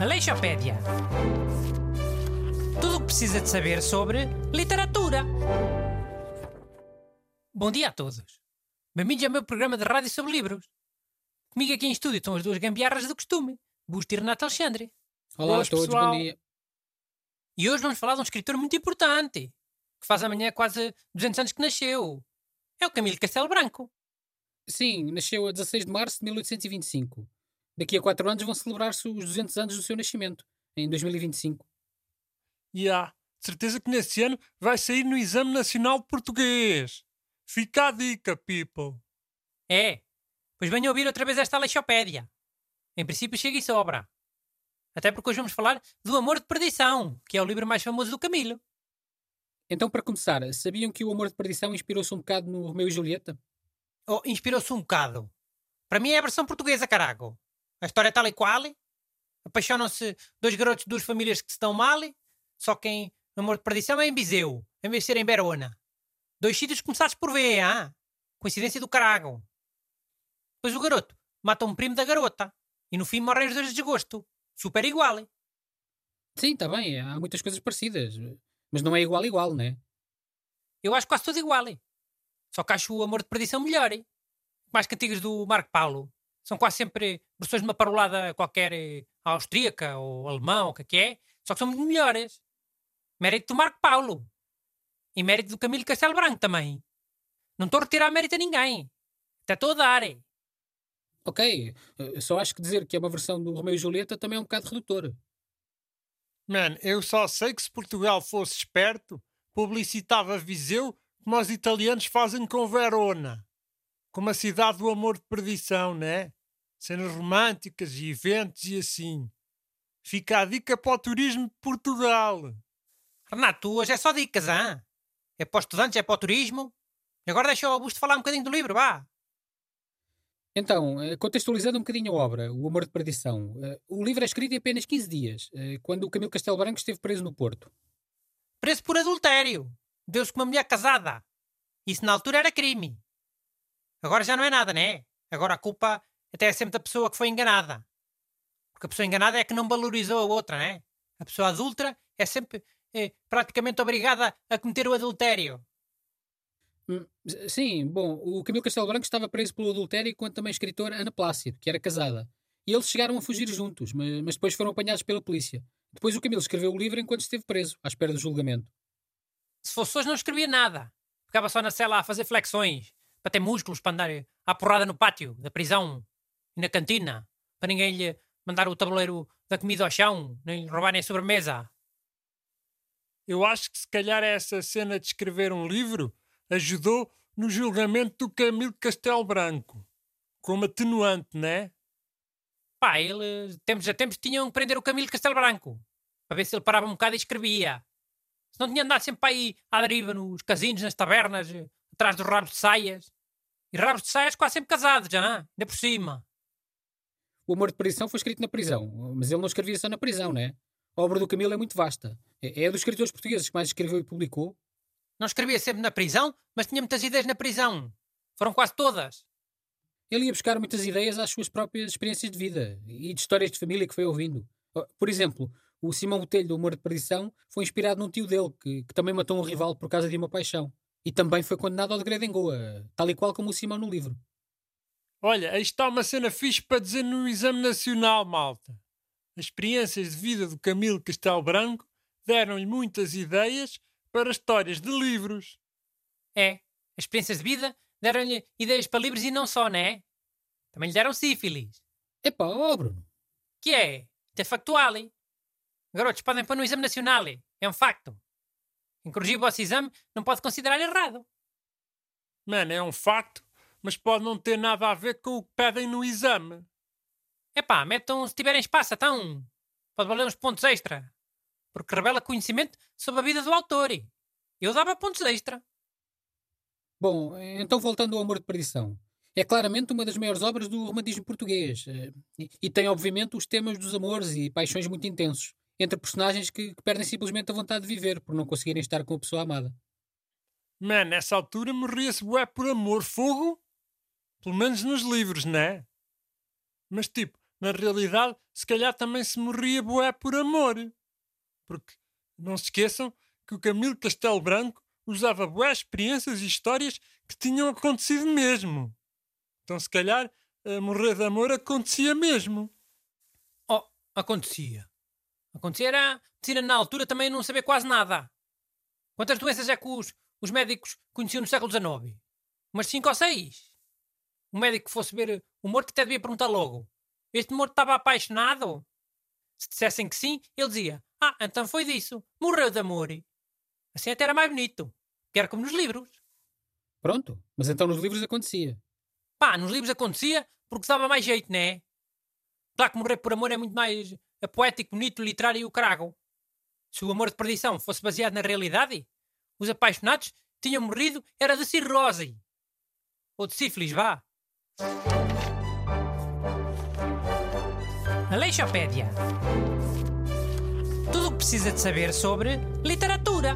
Aleixopédia. Tudo o que precisa de saber sobre literatura. Bom dia a todos. Bem-vindos ao meu programa de rádio sobre livros. Comigo aqui em estúdio estão as duas gambiarras do costume, Busto e Renato Alexandre. Olá Boas, a todos, pessoal. bom dia. E hoje vamos falar de um escritor muito importante, que faz amanhã quase 200 anos que nasceu. É o Camilo Castelo Branco. Sim, nasceu a 16 de março de 1825. Daqui a 4 anos vão celebrar-se os 200 anos do seu nascimento, em 2025. E há, de certeza que nesse ano vai sair no Exame Nacional Português. Fica a dica, people. É, pois venham ouvir outra vez esta Aleixopédia. Em princípio chega e sobra. Até porque hoje vamos falar do Amor de Perdição, que é o livro mais famoso do Camilo. Então, para começar, sabiam que o Amor de Perdição inspirou-se um bocado no Romeu e Julieta? Oh, inspirou-se um bocado. Para mim é a versão portuguesa, carago. A história é tal e qual. Apaixonam-se dois garotos de duas famílias que se dão mal, só que em Amor de Perdição é em Viseu, em vez de ser em Verona. Dois sítios começados por V, ah? Coincidência do carago. Depois o garoto mata um primo da garota e no fim morrem os dois de desgosto. Super igual. Sim, está bem, há muitas coisas parecidas. Mas não é igual igual, né? Eu acho quase tudo igual. Só que acho o Amor de Perdição melhor. Mais cantigas do Marco Paulo. São quase sempre versões de uma parolada qualquer eh, austríaca ou alemã, ou o que é que é. Só que são muito melhores. Mérito do Marco Paulo. E mérito do Camilo Castelo Branco também. Não estou a retirar mérito a ninguém. Até estou a dar. eh. Ok, eh, só acho que dizer que é uma versão do Romeu e Julieta também é um bocado redutor. Man, eu só sei que se Portugal fosse esperto, publicitava Viseu como os italianos fazem com Verona. Como a cidade do amor de perdição, né? Cenas românticas e eventos e assim. Fica a dica para o turismo de Portugal. Renato, tu hoje é só dicas, hã? É para os estudantes, é para o turismo. E agora deixa o Augusto falar um bocadinho do livro, vá. Então, eh, contextualizando um bocadinho a obra, O Amor de Perdição, eh, o livro é escrito em apenas 15 dias, eh, quando o Camilo Castelo Branco esteve preso no Porto. Preso por adultério. Deu-se com uma mulher casada. Isso na altura era crime. Agora já não é nada, né? Agora a culpa até é sempre da pessoa que foi enganada. Porque a pessoa enganada é que não valorizou a outra, né? A pessoa adulta é sempre eh, praticamente obrigada a cometer o adultério. Hum, Sim, bom, o Camilo Castelo Branco estava preso pelo adultério enquanto também a escritora Ana Plácido, que era casada. E eles chegaram a fugir juntos, mas, mas depois foram apanhados pela polícia. Depois o Camilo escreveu o livro enquanto esteve preso, à espera do julgamento. Se fosse hoje não escrevia nada. Ficava só na cela a fazer flexões, para ter músculos, para andar eh, à porrada no pátio da prisão e na cantina, para ninguém lhe mandar o tabuleiro da comida ao chão, nem lhe roubarem a sobremesa. Eu acho que se calhar essa cena de escrever um livro ajudou no julgamento do Camilo Castelo Branco. Como atenuante, né? Pá, ele, tempos a tempos, tinham que prender o Camilo Castelo Branco, para ver se ele parava um bocado e escrevia. Se não tinha andado sempre para aí à deriva nos casinos, nas tabernas, eh, atrás dos rabos de saias. E rabos de saias quase sempre casados, já não? é? Ainda por cima. O Amor de Perdição foi escrito na prisão, mas ele não escrevia só na prisão, né? A obra do Camilo é muito vasta. É, é dos escritores portugueses que mais escreveu e publicou. Não escrevia sempre na prisão, mas tinha muitas ideias na prisão. Foram quase todas. Ele ia buscar muitas ideias às suas próprias experiências de vida e de histórias de família que foi ouvindo. Por exemplo, o Simão Botelho do Amor de Perdição foi inspirado num tio dele, que, que também matou um rival por causa de uma paixão. E também foi condenado ao degredo em Goa, tal e qual como o Simão no livro. Olha, aí está uma cena fixe para dizer no exame nacional, malta. As experiências de vida do Camilo Castelo Branco deram-lhe muitas ideias para histórias de livros. É, as experiências de vida deram-lhe ideias para livros e não só, né? Também lhe deram sífilis. Epá, ó Bruno, Que é? Isto é factual. hein? Garotos, podem pôr no exame nacional. hein? É um facto. Quem corrigir o vosso exame não pode considerar errado. Mano, é um facto, mas pode não ter nada a ver com o que pedem no exame. Epá, metam se tiverem espaço, então. Pode valer uns pontos extra. Porque revela conhecimento sobre a vida do autor. hein? Eu dava pontos extra. Bom, então voltando ao Amor de Perdição. É claramente uma das maiores obras do romantismo português. eh, E, e tem, obviamente, os temas dos amores e paixões muito intensos. Entre personagens que, que perdem simplesmente a vontade de viver por não conseguirem estar com a pessoa amada. Mano, nessa altura morria-se bué por amor. Fogo? Pelo menos nos livros, né? Mas tipo, na realidade, se calhar também se morria boé por amor. Porque não se esqueçam que o Camilo Castelo Branco usava boas experiências e histórias que tinham acontecido mesmo. Então, se calhar, morrer de amor acontecia mesmo. Oh, acontecia. Acontecia era medicina na altura também não saber quase nada. Quantas doenças é que os, os médicos conheciam no século XIX? Umas cinco ou seis. Um médico que fosse ver o morto até devia perguntar logo: Este morto estava apaixonado? Se dissessem que sim, ele dizia: Ah, então foi disso. Morreu de amor. Assim até era mais bonito. Que era como nos livros. Pronto, mas então nos livros acontecia. Pá, nos livros acontecia porque dava mais jeito, não é? Claro que morrer por amor é muito mais poético, bonito, literário e o carago. Se o amor de perdição fosse baseado na realidade, os apaixonados tinham morrido era de cirrose. Ou de sífilis, vá. Aleixopédia. Tudo o que precisa de saber sobre literatura.